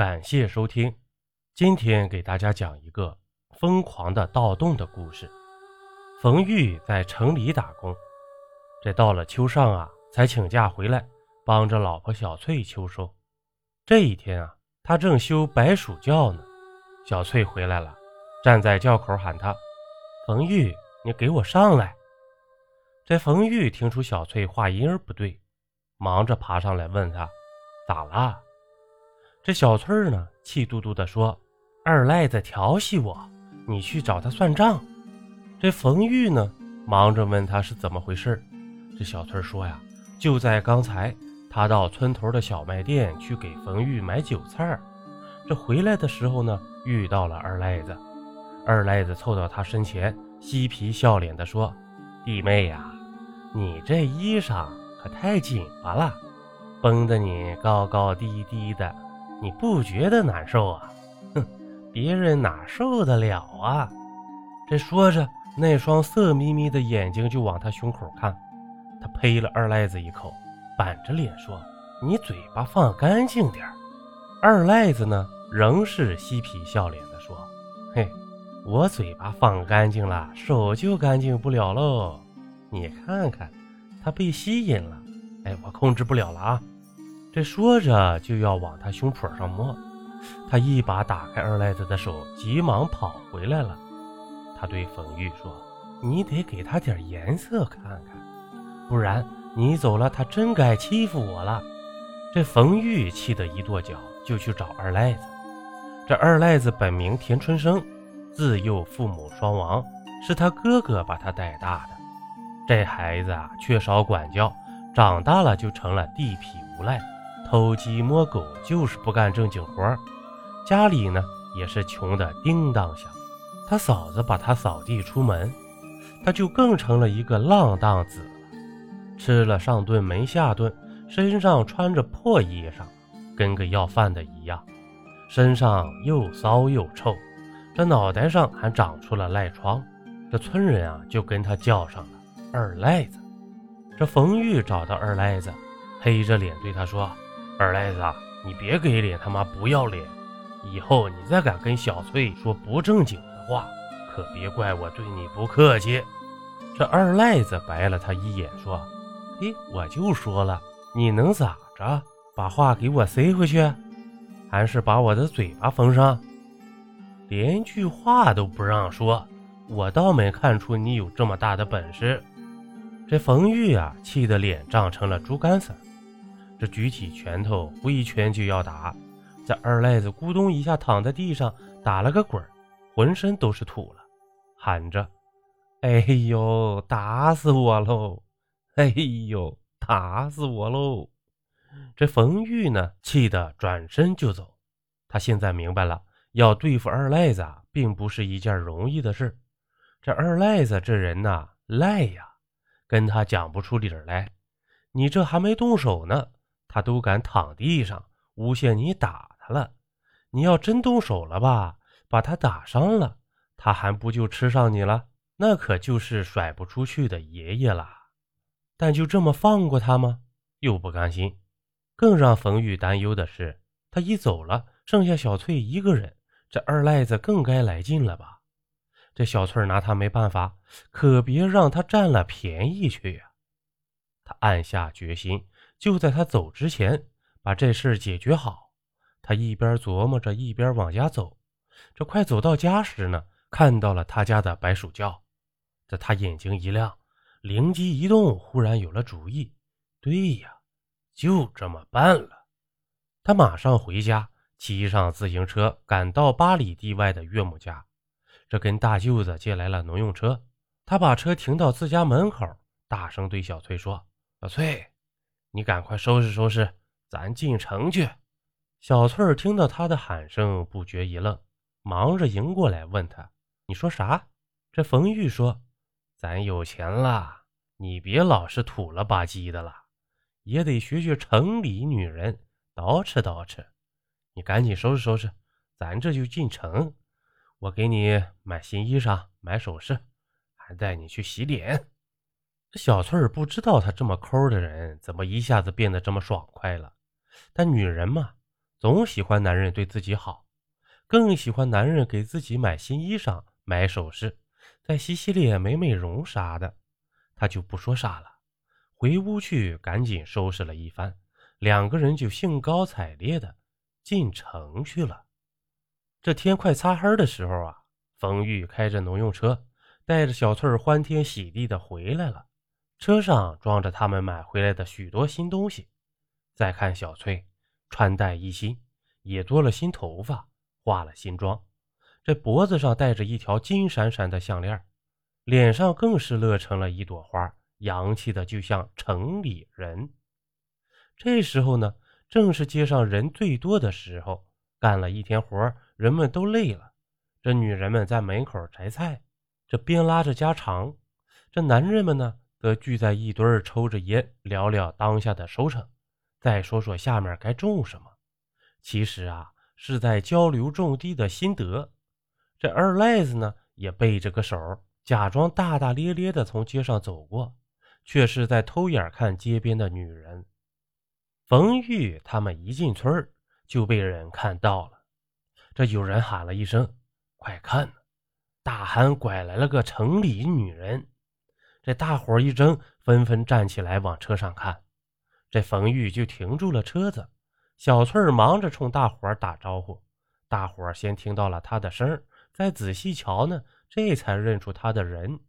感谢收听，今天给大家讲一个疯狂的盗洞的故事。冯玉在城里打工，这到了秋上啊，才请假回来帮着老婆小翠秋收。这一天啊，他正修白鼠窖呢，小翠回来了，站在窖口喊他：“冯玉，你给我上来！”这冯玉听出小翠话音儿不对，忙着爬上来问他：“咋了？”这小翠儿呢，气嘟嘟地说：“二赖子调戏我，你去找他算账。”这冯玉呢，忙着问他是怎么回事。这小翠儿说呀：“就在刚才，他到村头的小卖店去给冯玉买韭菜这回来的时候呢，遇到了二赖子。二赖子凑到他身前，嬉皮笑脸地说：‘弟妹呀，你这衣裳可太紧巴了，绷得你高高低低的。’”你不觉得难受啊？哼，别人哪受得了啊？这说着，那双色眯眯的眼睛就往他胸口看。他呸了二赖子一口，板着脸说：“你嘴巴放干净点二赖子呢，仍是嬉皮笑脸的说：“嘿，我嘴巴放干净了，手就干净不了喽。你看看，他被吸引了。哎，我控制不了了啊。”这说着就要往他胸脯上摸，他一把打开二赖子的手，急忙跑回来了。他对冯玉说：“你得给他点颜色看看，不然你走了，他真该欺负我了。”这冯玉气得一跺脚，就去找二赖子。这二赖子本名田春生，自幼父母双亡，是他哥哥把他带大的。这孩子啊，缺少管教，长大了就成了地痞无赖。偷鸡摸狗就是不干正经活儿家里呢也是穷的叮当响。他嫂子把他扫地出门，他就更成了一个浪荡子了。吃了上顿没下顿，身上穿着破衣裳，跟个要饭的一样，身上又骚又臭，这脑袋上还长出了赖疮。这村人啊就跟他叫上了二赖子。这冯玉找到二赖子，黑着脸对他说。二赖子，你别给脸，他妈不要脸！以后你再敢跟小翠说不正经的话，可别怪我对你不客气。这二赖子白了他一眼，说：“嘿，我就说了，你能咋着？把话给我塞回去，还是把我的嘴巴封上？连句话都不让说，我倒没看出你有这么大的本事。”这冯玉啊，气得脸涨成了猪肝色。这举起拳头，挥拳就要打，这二赖子咕咚一下躺在地上，打了个滚浑身都是土了，喊着：“哎呦，打死我喽！哎呦，打死我喽！”这冯玉呢，气得转身就走。他现在明白了，要对付二赖子，并不是一件容易的事。这二赖子这人呐，赖呀，跟他讲不出理来。你这还没动手呢。他都敢躺地上诬陷你打他了，你要真动手了吧，把他打伤了，他还不就吃上你了？那可就是甩不出去的爷爷了。但就这么放过他吗？又不甘心。更让冯玉担忧的是，他一走了，剩下小翠一个人，这二赖子更该来劲了吧？这小翠拿他没办法，可别让他占了便宜去呀。他暗下决心。就在他走之前，把这事解决好。他一边琢磨着，一边往家走。这快走到家时呢，看到了他家的白鼠窖。这他眼睛一亮，灵机一动，忽然有了主意。对呀，就这么办了。他马上回家，骑上自行车，赶到八里地外的岳母家。这跟大舅子借来了农用车。他把车停到自家门口，大声对小翠说：“小翠。”你赶快收拾收拾，咱进城去。小翠儿听到他的喊声，不觉一愣，忙着迎过来问他：“你说啥？”这冯玉说：“咱有钱了，你别老是土了吧唧的了，也得学学城里女人，捯饬捯饬。你赶紧收拾收拾，咱这就进城。我给你买新衣裳，买首饰，还带你去洗脸。”这小翠儿不知道他这么抠的人，怎么一下子变得这么爽快了。但女人嘛，总喜欢男人对自己好，更喜欢男人给自己买新衣裳、买首饰，再洗洗脸、美美容啥的。她就不说啥了，回屋去赶紧收拾了一番，两个人就兴高采烈的进城去了。这天快擦黑的时候啊，冯玉开着农用车，带着小翠儿欢天喜地的回来了。车上装着他们买回来的许多新东西。再看小翠，穿戴一新，也多了新头发，化了新妆，这脖子上戴着一条金闪闪的项链，脸上更是乐成了一朵花，洋气的就像城里人。这时候呢，正是街上人最多的时候，干了一天活，人们都累了，这女人们在门口摘菜，这边拉着家常，这男人们呢？则聚在一堆儿抽着烟，聊聊当下的收成，再说说下面该种什么。其实啊，是在交流种地的心得。这二赖子呢，也背着个手，假装大大咧咧的从街上走过，却是在偷眼看街边的女人。冯玉他们一进村，就被人看到了。这有人喊了一声：“快看，大汉拐来了个城里女人。”这大伙一怔，纷纷站起来往车上看。这冯玉就停住了车子。小翠儿忙着冲大伙打招呼。大伙先听到了她的声再仔细瞧呢，这才认出她的人，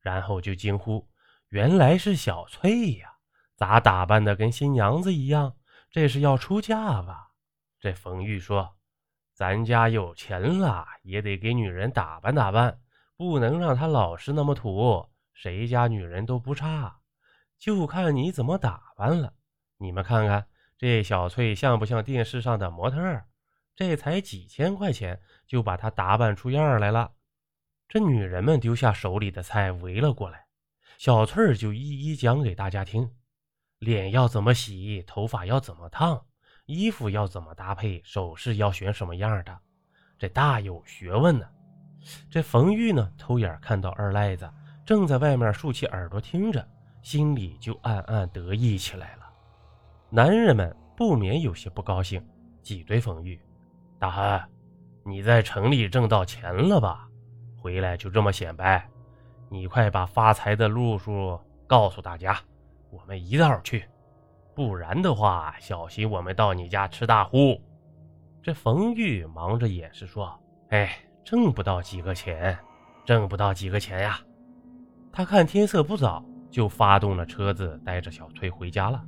然后就惊呼：“原来是小翠呀！咋打扮的跟新娘子一样？这是要出嫁吧？”这冯玉说：“咱家有钱了，也得给女人打扮打扮，不能让她老是那么土。”谁家女人都不差，就看你怎么打扮了。你们看看这小翠像不像电视上的模特？这才几千块钱就把她打扮出样来了。这女人们丢下手里的菜围了过来，小翠就一一讲给大家听：脸要怎么洗，头发要怎么烫，衣服要怎么搭配，首饰要选什么样的，这大有学问呢。这冯玉呢，偷眼看到二赖子。正在外面竖起耳朵听着，心里就暗暗得意起来了。男人们不免有些不高兴，挤兑冯玉：“大汉，你在城里挣到钱了吧？回来就这么显摆？你快把发财的路数告诉大家，我们一道去。不然的话，小心我们到你家吃大呼。”这冯玉忙着掩饰说：“哎，挣不到几个钱，挣不到几个钱呀。”他看天色不早，就发动了车子，带着小翠回家了。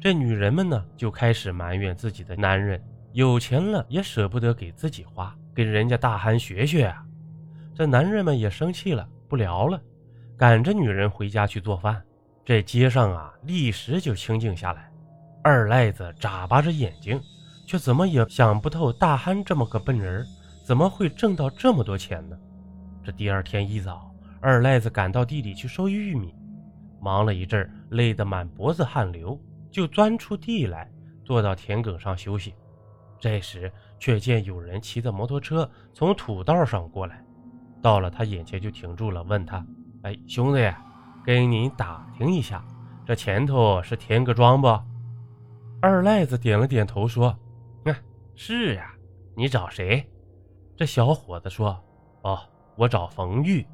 这女人们呢，就开始埋怨自己的男人有钱了也舍不得给自己花，跟人家大憨学学啊。这男人们也生气了，不聊了，赶着女人回家去做饭。这街上啊，立时就清静下来。二赖子眨巴着眼睛，却怎么也想不透大憨这么个笨人，怎么会挣到这么多钱呢？这第二天一早。二赖子赶到地里去收玉米，忙了一阵，累得满脖子汗流，就钻出地来，坐到田埂上休息。这时，却见有人骑着摩托车从土道上过来，到了他眼前就停住了，问他：“哎，兄弟，跟你打听一下，这前头是田各庄不？”二赖子点了点头，说：“嗯，是呀。你找谁？”这小伙子说：“哦，我找冯玉。”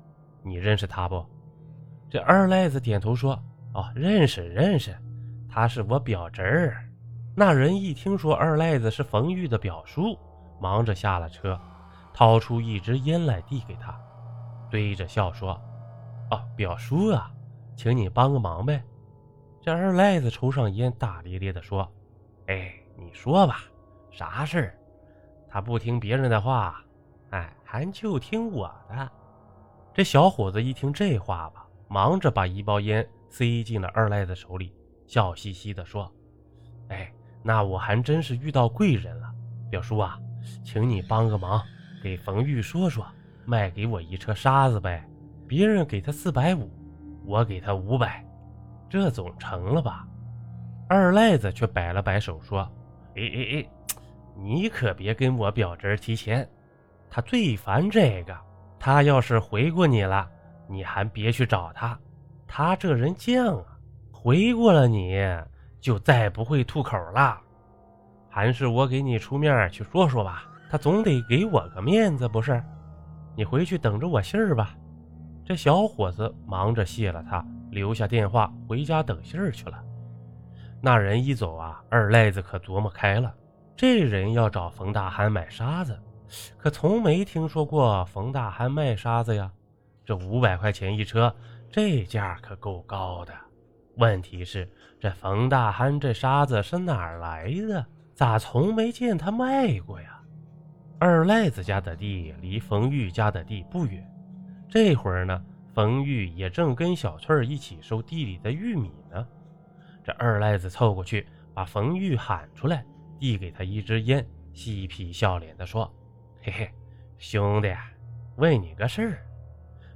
你认识他不？这二赖子点头说：“哦，认识认识，他是我表侄儿。”那人一听说二赖子是冯玉的表叔，忙着下了车，掏出一支烟来递给他，对着笑说：“哦，表叔啊，请你帮个忙呗。”这二赖子抽上烟，大咧咧地说：“哎，你说吧，啥事儿？他不听别人的话，哎，还就听我的。”这小伙子一听这话吧，忙着把一包烟塞进了二赖子手里，笑嘻嘻地说：“哎，那我还真是遇到贵人了，表叔啊，请你帮个忙，给冯玉说说，卖给我一车沙子呗。别人给他四百五，我给他五百，这总成了吧？”二赖子却摆了摆手说：“哎哎哎，你可别跟我表侄提钱，他最烦这个。”他要是回过你了，你还别去找他。他这人犟啊，回过了你就再不会吐口了。还是我给你出面去说说吧。他总得给我个面子，不是？你回去等着我信儿吧。这小伙子忙着谢了他，留下电话，回家等信儿去了。那人一走啊，二赖子可琢磨开了，这人要找冯大憨买沙子，可从没听说过冯大憨卖沙子呀。这五百块钱一车，这价可够高的。问题是，这冯大憨这沙子是哪儿来的？咋从没见他卖过呀？二赖子家的地离冯玉家的地不远，这会儿呢，冯玉也正跟小翠儿一起收地里的玉米呢。这二赖子凑过去，把冯玉喊出来，递给他一支烟，嬉皮笑脸地说：“嘿嘿，兄弟，问你个事儿。”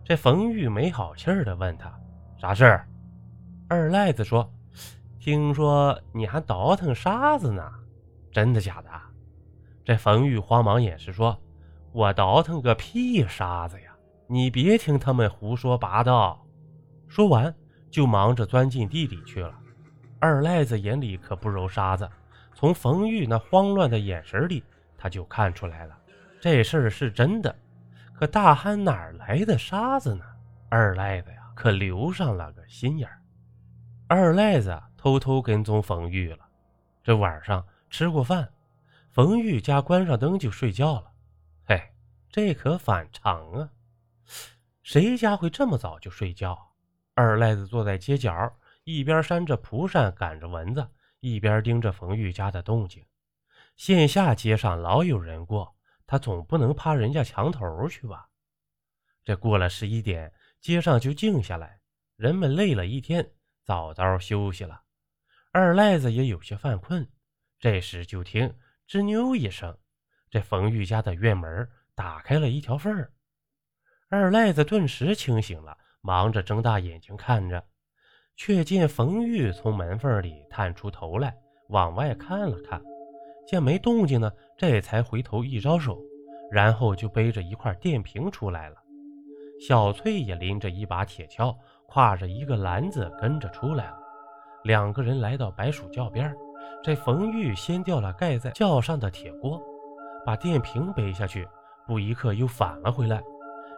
这冯玉没好气儿地问他：“啥事儿？”二赖子说：“听说你还倒腾沙子呢，真的假的？”这冯玉慌忙掩饰说：“我倒腾个屁沙子呀！你别听他们胡说八道。”说完就忙着钻进地里去了。二赖子眼里可不揉沙子，从冯玉那慌乱的眼神里，他就看出来了，这事儿是真的。可大憨哪来的沙子呢？二赖子呀，可留上了个心眼儿。二赖子偷偷跟踪冯玉了。这晚上吃过饭，冯玉家关上灯就睡觉了。嘿，这可反常啊！谁家会这么早就睡觉？二赖子坐在街角，一边扇着蒲扇赶着蚊子，一边盯着冯玉家的动静。线下街上老有人过，他总不能趴人家墙头去吧？这过了十一点，街上就静下来，人们累了一天。早早休息了，二赖子也有些犯困。这时就听吱扭一声，这冯玉家的院门打开了一条缝儿。二赖子顿时清醒了，忙着睁大眼睛看着，却见冯玉从门缝里探出头来，往外看了看，见没动静呢，这才回头一招手，然后就背着一块电瓶出来了。小翠也拎着一把铁锹。挎着一个篮子跟着出来了，两个人来到白薯窖边这冯玉掀掉了盖在窖上的铁锅，把电瓶背下去，不一刻又返了回来。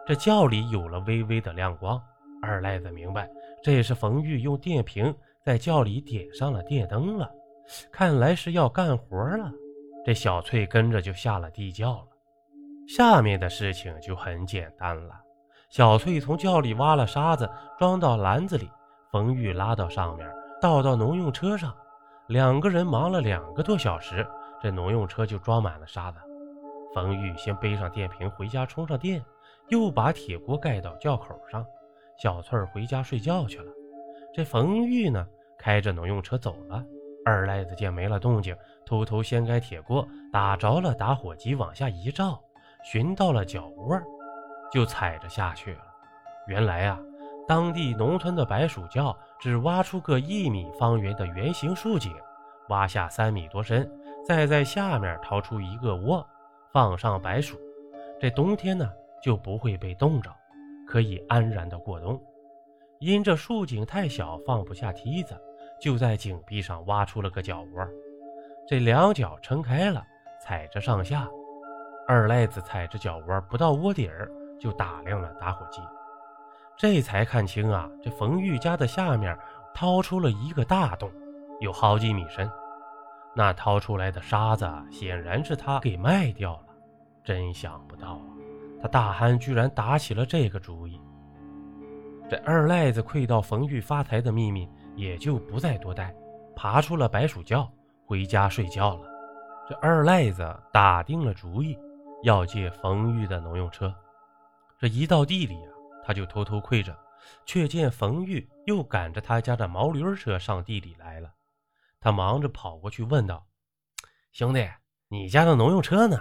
这窖里有了微微的亮光，二赖子明白这是冯玉用电瓶在窖里点上了电灯了，看来是要干活了。这小翠跟着就下了地窖了，下面的事情就很简单了。小翠从窖里挖了沙子，装到篮子里。冯玉拉到上面，倒到农用车上。两个人忙了两个多小时，这农用车就装满了沙子。冯玉先背上电瓶回家充上电，又把铁锅盖到窖口上。小翠回家睡觉去了。这冯玉呢，开着农用车走了。二赖子见没了动静，偷偷掀开铁锅，打着了打火机，往下一照，寻到了脚窝。就踩着下去了。原来啊，当地农村的白薯窖只挖出个一米方圆的圆形竖井，挖下三米多深，再在下面掏出一个窝，放上白薯，这冬天呢就不会被冻着，可以安然的过冬。因这竖井太小，放不下梯子，就在井壁上挖出了个脚窝，这两脚撑开了，踩着上下。二赖子踩着脚窝不到窝底儿。就打亮了打火机，这才看清啊，这冯玉家的下面掏出了一个大洞，有好几米深。那掏出来的沙子显然是他给卖掉了。真想不到啊，他大憨居然打起了这个主意。这二赖子窥到冯玉发财的秘密，也就不再多待，爬出了白薯窖，回家睡觉了。这二赖子打定了主意，要借冯玉的农用车。这一到地里啊，他就偷偷窥着，却见冯玉又赶着他家的毛驴车上地里来了。他忙着跑过去问道：“兄弟，你家的农用车呢？”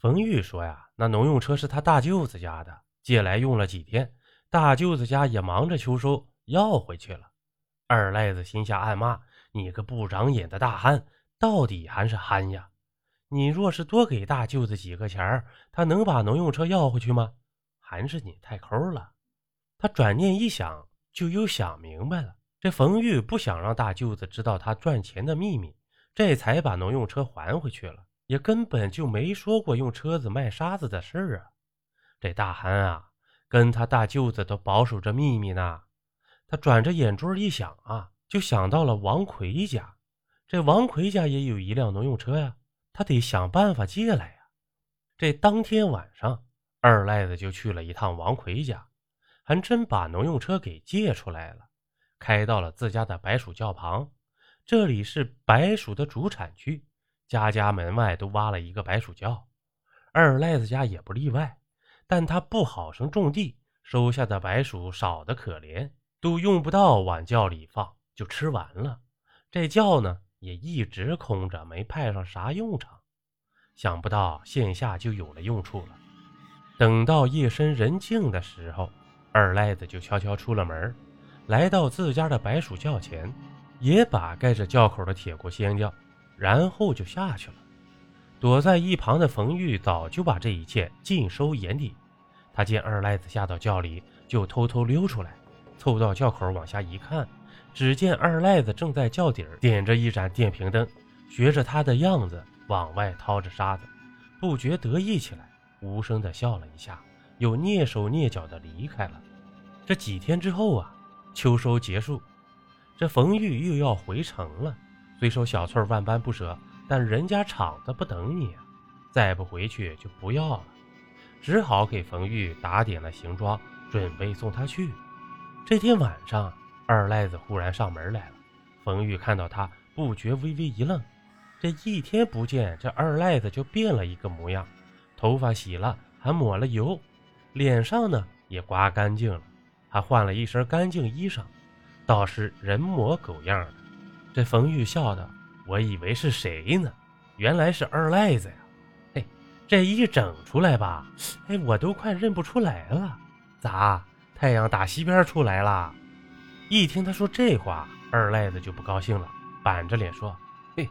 冯玉说：“呀，那农用车是他大舅子家的，借来用了几天，大舅子家也忙着秋收，要回去了。”二赖子心下暗骂：“你个不长眼的大憨，到底还是憨呀！你若是多给大舅子几个钱儿，他能把农用车要回去吗？”还是你太抠了。他转念一想，就又想明白了。这冯玉不想让大舅子知道他赚钱的秘密，这才把农用车还回去了，也根本就没说过用车子卖沙子的事儿啊。这大憨啊，跟他大舅子都保守着秘密呢。他转着眼珠一想啊，就想到了王奎家。这王奎家也有一辆农用车呀，他得想办法借来呀。这当天晚上，二赖子就去了一趟王奎家，还真把农用车给借出来了，开到了自家的白薯窖旁。这里是白薯的主产区，家家门外都挖了一个白薯窖，二赖子家也不例外。但他不好生种地，收下的白薯少得可怜，都用不到往窖里放，就吃完了。这窖呢？也一直空着，没派上啥用场。想不到现下就有了用处了。等到夜深人静的时候，二赖子就悄悄出了门，来到自家的白薯窖前，也把盖着窖口的铁锅掀掉，然后就下去了。躲在一旁的冯玉早就把这一切尽收眼底。他见二赖子下到窖里，就偷偷溜出来，凑到窖口往下一看。只见二赖子正在窖底儿点着一盏电瓶灯，学着他的样子往外掏着沙子，不觉得意起来，无声的笑了一下，又蹑手蹑脚的离开了。这几天之后啊，秋收结束，这冯玉又要回城了。虽说小翠万般不舍，但人家厂子不等你啊，再不回去就不要了，只好给冯玉打点了行装，准备送他去。这天晚上。二赖子忽然上门来了，冯玉看到他，不觉微微一愣。这一天不见，这二赖子就变了一个模样，头发洗了，还抹了油，脸上呢也刮干净了，还换了一身干净衣裳，倒是人模狗样的。这冯玉笑道：“我以为是谁呢，原来是二赖子呀！嘿，这一整出来吧，哎，我都快认不出来了。咋，太阳打西边出来了？”一听他说这话，二赖子就不高兴了，板着脸说：“嘿，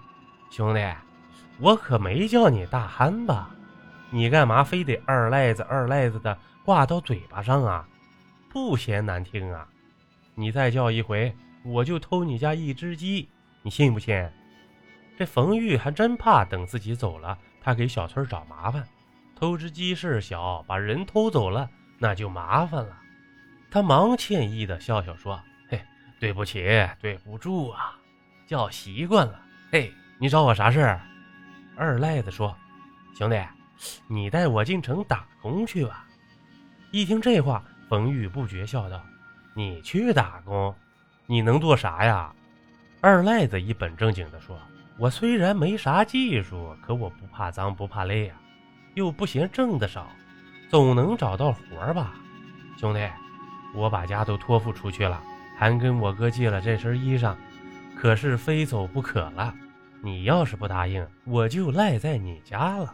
兄弟，我可没叫你大憨吧？你干嘛非得二赖子二赖子的挂到嘴巴上啊？不嫌难听啊？你再叫一回，我就偷你家一只鸡，你信不信？”这冯玉还真怕等自己走了，他给小翠找麻烦。偷只鸡事小，把人偷走了那就麻烦了。他忙歉意的笑笑说。嘿对不起，对不住啊，叫习惯了。嘿，你找我啥事儿？二赖子说：“兄弟，你带我进城打工去吧。”一听这话，冯玉不觉笑道：“你去打工，你能做啥呀？”二赖子一本正经地说：“我虽然没啥技术，可我不怕脏，不怕累啊，又不嫌挣的少，总能找到活儿吧。兄弟，我把家都托付出去了。”还跟我哥借了这身衣裳，可是非走不可了。你要是不答应，我就赖在你家了。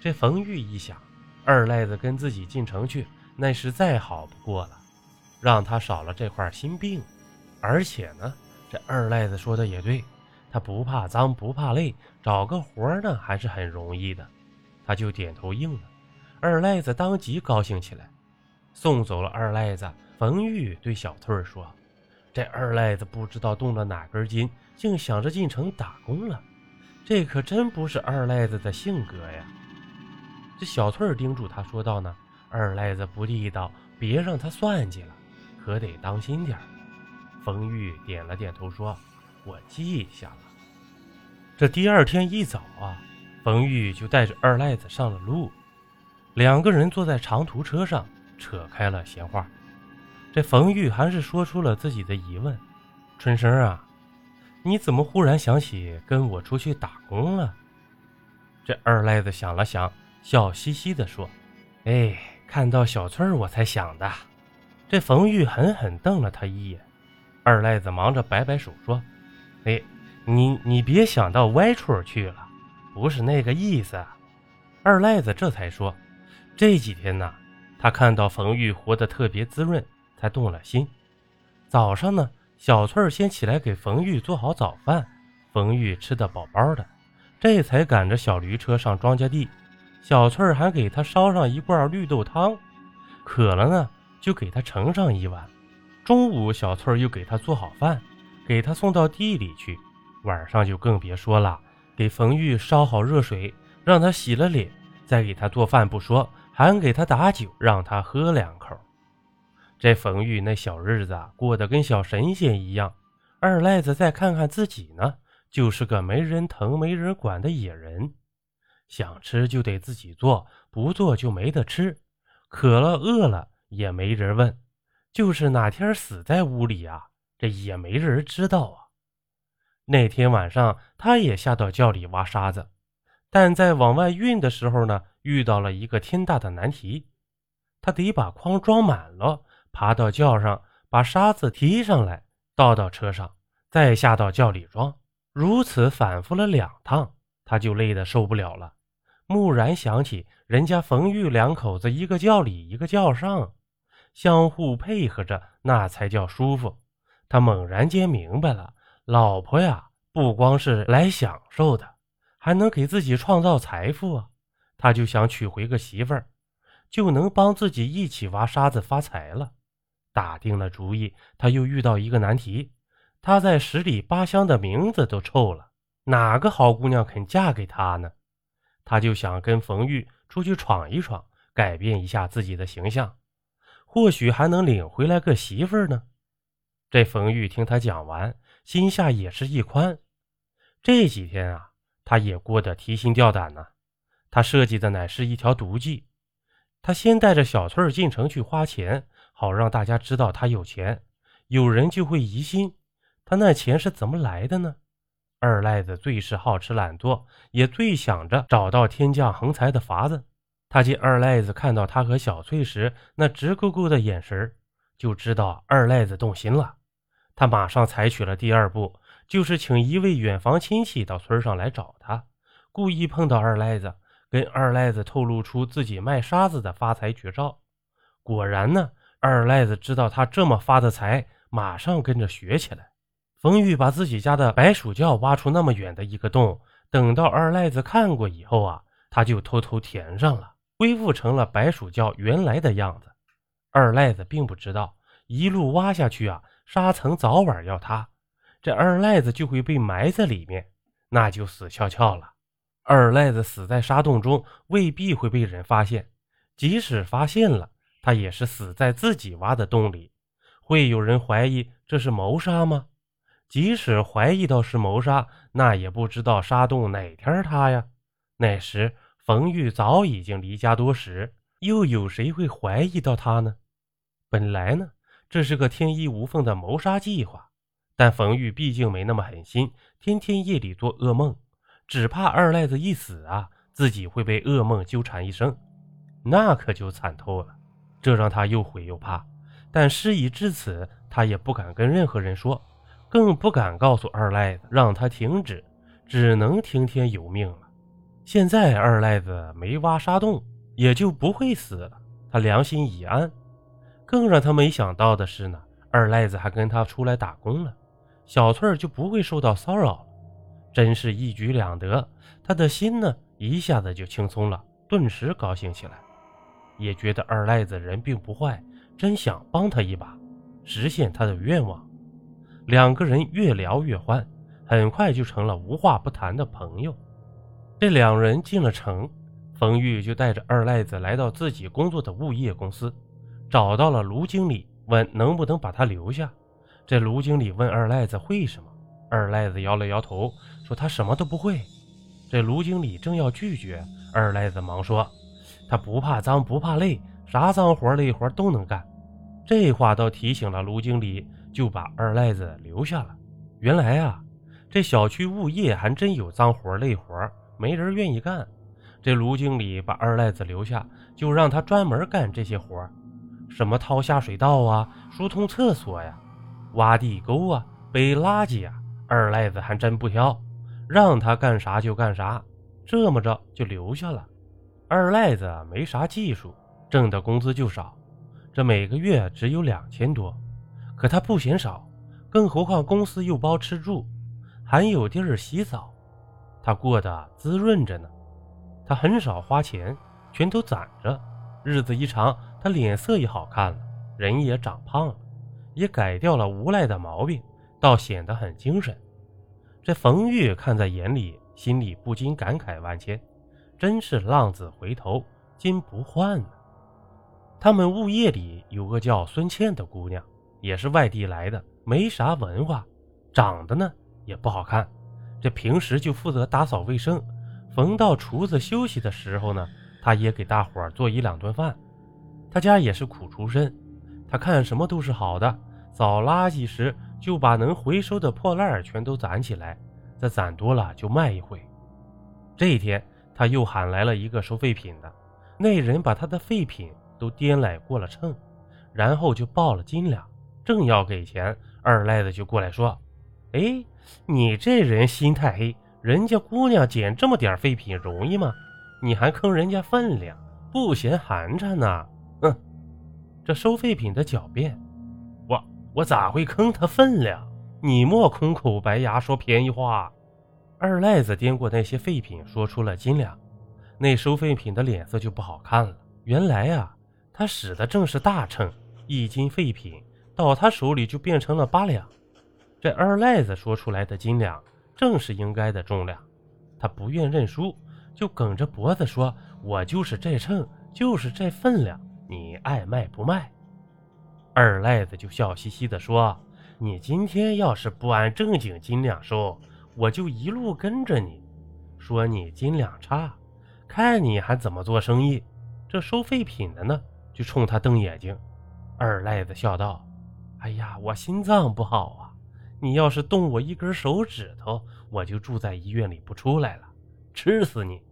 这冯玉一想，二赖子跟自己进城去，那是再好不过了，让他少了这块心病。而且呢，这二赖子说的也对，他不怕脏，不怕累，找个活呢还是很容易的。他就点头应了。二赖子当即高兴起来，送走了二赖子。冯玉对小翠儿说。这二赖子不知道动了哪根筋，竟想着进城打工了。这可真不是二赖子的性格呀！这小翠儿叮嘱他说道：“呢，二赖子不地道，别让他算计了，可得当心点儿。”冯玉点了点头说：“我记下了。”这第二天一早啊，冯玉就带着二赖子上了路，两个人坐在长途车上，扯开了闲话。这冯玉还是说出了自己的疑问：“春生啊，你怎么忽然想起跟我出去打工了？”这二赖子想了想，笑嘻嘻地说：“哎，看到小翠儿我才想的。”这冯玉狠狠瞪了他一眼。二赖子忙着摆摆手说：“哎，你你别想到歪处去了，不是那个意思。”二赖子这才说：“这几天呢，他看到冯玉活得特别滋润。”才动了心。早上呢，小翠儿先起来给冯玉做好早饭，冯玉吃得饱饱的，这才赶着小驴车上庄稼地。小翠儿还给他烧上一罐绿豆汤，渴了呢就给他盛上一碗。中午，小翠儿又给他做好饭，给他送到地里去。晚上就更别说了，给冯玉烧好热水，让他洗了脸，再给他做饭不说，还给他打酒，让他喝两口。这冯玉那小日子过得跟小神仙一样。二赖子再看看自己呢，就是个没人疼、没人管的野人。想吃就得自己做，不做就没得吃。渴了、饿了也没人问。就是哪天死在屋里啊，这也没人知道啊。那天晚上，他也下到窖里挖沙子，但在往外运的时候呢，遇到了一个天大的难题。他得把筐装满了，爬到轿上，把沙子提上来，倒到车上，再下到轿里装。如此反复了两趟，他就累得受不了了。蓦然想起，人家冯玉两口子一个轿里，一个轿上，相互配合着，那才叫舒服。他猛然间明白了。老婆呀，不光是来享受的，还能给自己创造财富啊！他就想娶回个媳妇儿，就能帮自己一起挖沙子发财了。打定了主意，他又遇到一个难题：他在十里八乡的名字都臭了，哪个好姑娘肯嫁给他呢？他就想跟冯玉出去闯一闯，改变一下自己的形象，或许还能领回来个媳妇儿呢。这冯玉听他讲完。心下也是一宽，这几天啊，他也过得提心吊胆呢。他设计的乃是一条毒计，他先带着小翠儿进城去花钱，好让大家知道他有钱，有人就会疑心他那钱是怎么来的呢？二赖子最是好吃懒做，也最想着找到天降横财的法子。他见二赖子看到他和小翠时那直勾勾的眼神，就知道二赖子动心了。他马上采取了第二步，就是请一位远房亲戚到村上来找他，故意碰到二赖子，跟二赖子透露出自己卖沙子的发财绝招。果然呢，二赖子知道他这么发的财，马上跟着学起来。冯玉把自己家的白薯窖挖出那么远的一个洞，等到二赖子看过以后啊，他就偷偷填上了，恢复成了白薯窖原来的样子。二赖子并不知道，一路挖下去啊。沙层早晚要塌，这二赖子就会被埋在里面，那就死翘翘了。二赖子死在沙洞中，未必会被人发现；即使发现了，他也是死在自己挖的洞里。会有人怀疑这是谋杀吗？即使怀疑到是谋杀，那也不知道沙洞哪天塌呀。那时冯玉早已经离家多时，又有谁会怀疑到他呢？本来呢？这是个天衣无缝的谋杀计划，但冯玉毕竟没那么狠心，天天夜里做噩梦，只怕二赖子一死啊，自己会被噩梦纠缠一生，那可就惨透了。这让他又悔又怕，但事已至此，他也不敢跟任何人说，更不敢告诉二赖子让他停止，只能听天由命了。现在二赖子没挖沙洞，也就不会死了，他良心已安。更让他没想到的是呢，二赖子还跟他出来打工了，小翠儿就不会受到骚扰了，真是一举两得。他的心呢一下子就轻松了，顿时高兴起来，也觉得二赖子人并不坏，真想帮他一把，实现他的愿望。两个人越聊越欢，很快就成了无话不谈的朋友。这两人进了城，冯玉就带着二赖子来到自己工作的物业公司。找到了卢经理，问能不能把他留下。这卢经理问二赖子会什么，二赖子摇了摇头，说他什么都不会。这卢经理正要拒绝，二赖子忙说他不怕脏，不怕累，啥脏活累活都能干。这话倒提醒了卢经理，就把二赖子留下了。原来啊，这小区物业还真有脏活累活，没人愿意干。这卢经理把二赖子留下，就让他专门干这些活。什么掏下水道啊，疏通厕所呀，挖地沟啊，背垃圾呀，二赖子还真不挑，让他干啥就干啥，这么着就留下了。二赖子没啥技术，挣的工资就少，这每个月只有两千多，可他不嫌少，更何况公司又包吃住，还有地儿洗澡，他过得滋润着呢。他很少花钱，全都攒着，日子一长。他脸色也好看了，人也长胖了，也改掉了无赖的毛病，倒显得很精神。这冯玉看在眼里，心里不禁感慨万千，真是浪子回头金不换呢。他们物业里有个叫孙倩的姑娘，也是外地来的，没啥文化，长得呢也不好看。这平时就负责打扫卫生，逢到厨子休息的时候呢，她也给大伙做一两顿饭。他家也是苦出身，他看什么都是好的。扫垃圾时就把能回收的破烂全都攒起来，再攒多了就卖一回。这一天他又喊来了一个收废品的，那人把他的废品。都掂来过了秤，然后就报了斤两，正要给钱，二赖子就过来说：“哎，你这人心太黑，人家姑娘捡这么点废品容易吗？你还坑人家分量，不嫌寒碜呢？”哼，这收废品的狡辩，我咋会坑他分量？你莫空口白牙说便宜话。二赖子掂过那些废品，说出了斤两，那收废品的脸色就不好看了。原来呀。他使的正是大秤，一斤废品到他手里就变成了八两。这二赖子说出来的斤两正是应该的重量，他不愿认输，就梗着脖子说：“我就是这秤，就是这分量，你爱卖不卖？”二赖子就笑嘻嘻地说：“你今天要是不按正经斤两收，我就一路跟着你，说你斤两差，看你还怎么做生意。这收废品的呢？”就冲他瞪眼睛，二赖子笑道：“哎呀，我心脏不好啊！你要是动我一根手指头，我就住在医院里不出来了，吃死你！”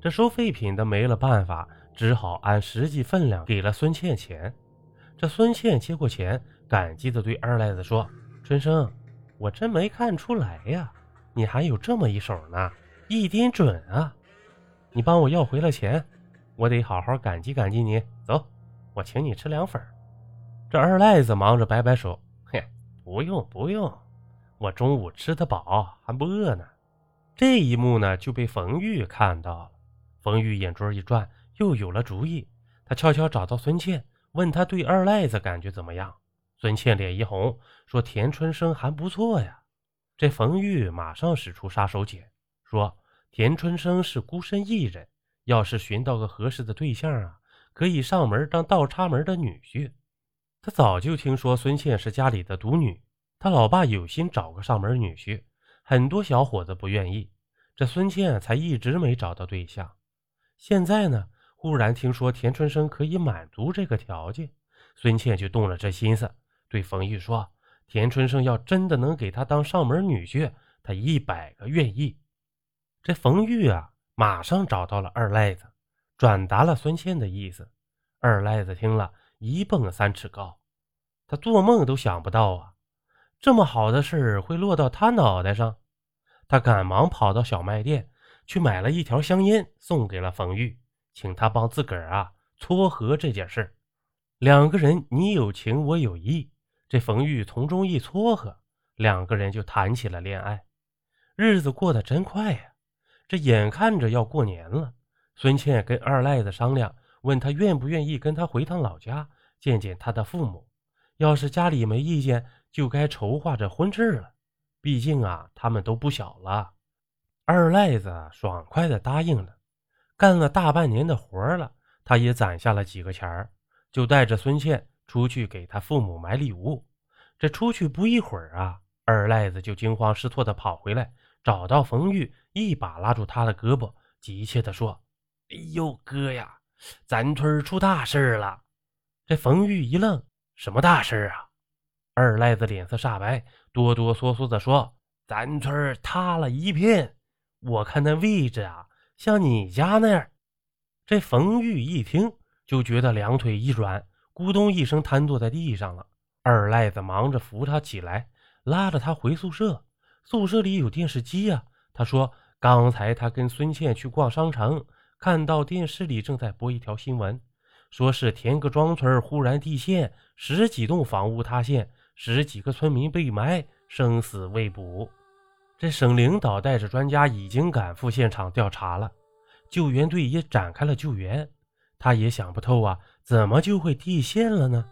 这收废品的没了办法，只好按实际分量给了孙倩钱。这孙倩接过钱，感激地对二赖子说：“春生，我真没看出来呀，你还有这么一手呢，一点准啊！你帮我要回了钱，我得好好感激感激你。走。”我请你吃凉粉这二赖子忙着摆摆手，嘿，不用不用，我中午吃得饱，还不饿呢。这一幕呢，就被冯玉看到了。冯玉眼珠一转，又有了主意。他悄悄找到孙倩，问他对二赖子感觉怎么样。孙倩脸一红，说田春生还不错呀。这冯玉马上使出杀手锏，说田春生是孤身一人，要是寻到个合适的对象啊。可以上门当倒插门的女婿。他早就听说孙倩是家里的独女，他老爸有心找个上门女婿，很多小伙子不愿意，这孙倩才一直没找到对象。现在呢，忽然听说田春生可以满足这个条件，孙倩就动了这心思，对冯玉说：“田春生要真的能给他当上门女婿，他一百个愿意。”这冯玉啊，马上找到了二赖子。转达了孙倩的意思，二赖子听了一蹦三尺高，他做梦都想不到啊，这么好的事会落到他脑袋上。他赶忙跑到小卖店去买了一条香烟，送给了冯玉，请他帮自个儿啊撮合这件事。两个人你有情我有意，这冯玉从中一撮合，两个人就谈起了恋爱。日子过得真快呀，这眼看着要过年了。孙倩跟二赖子商量，问他愿不愿意跟他回趟老家见见他的父母。要是家里没意见，就该筹划着婚事了。毕竟啊，他们都不小了。二赖子爽快地答应了。干了大半年的活了，他也攒下了几个钱儿，就带着孙倩出去给他父母买礼物。这出去不一会儿啊，二赖子就惊慌失措地跑回来，找到冯玉，一把拉住他的胳膊，急切地说。哎呦哥呀，咱村出大事了！这冯玉一愣，什么大事啊？二赖子脸色煞白，哆哆嗦嗦地说：“咱村塌了一片，我看那位置啊，像你家那样。”这冯玉一听，就觉得两腿一软，咕咚一声瘫坐在地上了。二赖子忙着扶他起来，拉着他回宿舍。宿舍里有电视机呀，他说：“刚才他跟孙倩去逛商城。”看到电视里正在播一条新闻，说是田各庄村忽然地陷，十几栋房屋塌陷，十几个村民被埋，生死未卜。这省领导带着专家已经赶赴现场调查了，救援队也展开了救援。他也想不透啊，怎么就会地陷了呢？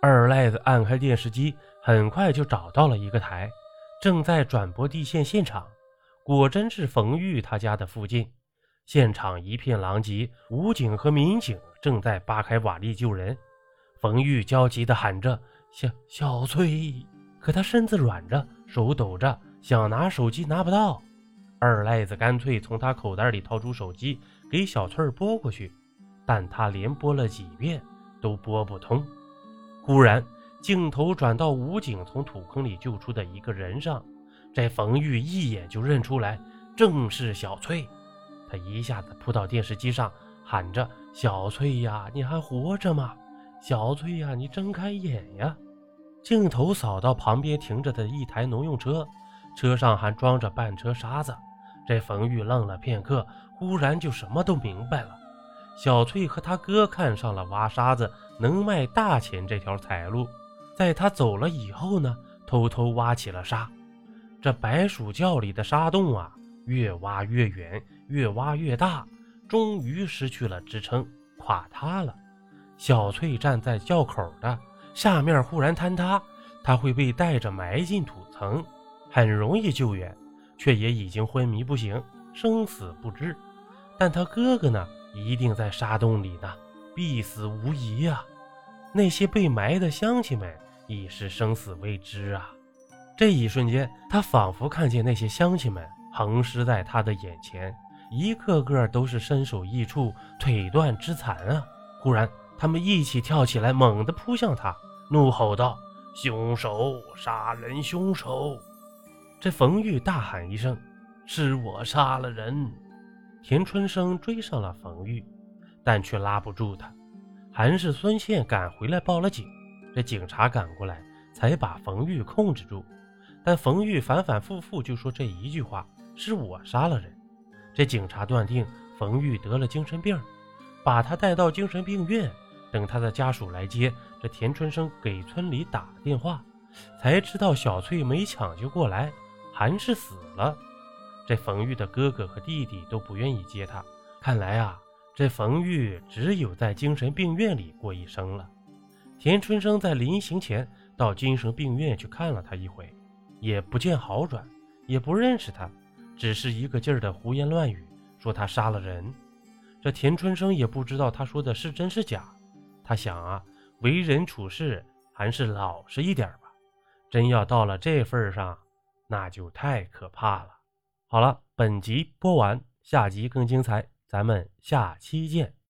二赖子按开电视机，很快就找到了一个台，正在转播地陷现场。果真是冯玉他家的附近。现场一片狼藉，武警和民警正在扒开瓦砾救人。冯玉焦急地喊着：“小小翠！”可他身子软着，手抖着，想拿手机拿不到。二赖子干脆从他口袋里掏出手机，给小翠拨过去，但他连拨了几遍都拨不通。忽然，镜头转到武警从土坑里救出的一个人上，这冯玉一眼就认出来，正是小翠。他一下子扑到电视机上，喊着：“小翠呀，你还活着吗？小翠呀，你睁开眼呀！”镜头扫到旁边停着的一台农用车，车上还装着半车沙子。这冯玉愣了片刻，忽然就什么都明白了。小翠和他哥看上了挖沙子能卖大钱这条财路，在他走了以后呢，偷偷挖起了沙。这白鼠窖里的沙洞啊，越挖越远。越挖越大，终于失去了支撑，垮塌了。小翠站在窖口的下面，忽然坍塌，她会被带着埋进土层，很容易救援，却也已经昏迷不醒，生死不知。但他哥哥呢，一定在沙洞里呢，必死无疑呀。那些被埋的乡亲们已是生死未知啊。这一瞬间，他仿佛看见那些乡亲们横尸在他的眼前。一个个都是身首异处、腿断肢残啊！忽然，他们一起跳起来，猛地扑向他，怒吼道：“凶手！杀人凶手！”这冯玉大喊一声：“是我杀了人！”田春生追上了冯玉，但却拉不住他。还是孙宪赶回来报了警，这警察赶过来才把冯玉控制住。但冯玉反反复复就说这一句话：“是我杀了人。”这警察断定冯玉得了精神病，把他带到精神病院。等他的家属来接，这田春生给村里打了电话，才知道小翠没抢救过来，还是死了。这冯玉的哥哥和弟弟都不愿意接他。看来啊，这冯玉只有在精神病院里过一生了。田春生在临行前到精神病院去看了他一回，也不见好转，也不认识他。只是一个劲儿的胡言乱语，说他杀了人。这田春生也不知道他说的是真是假。他想啊，为人处事还是老实一点吧。真要到了这份上，那就太可怕了。好了，本集播完，下集更精彩，咱们下期见。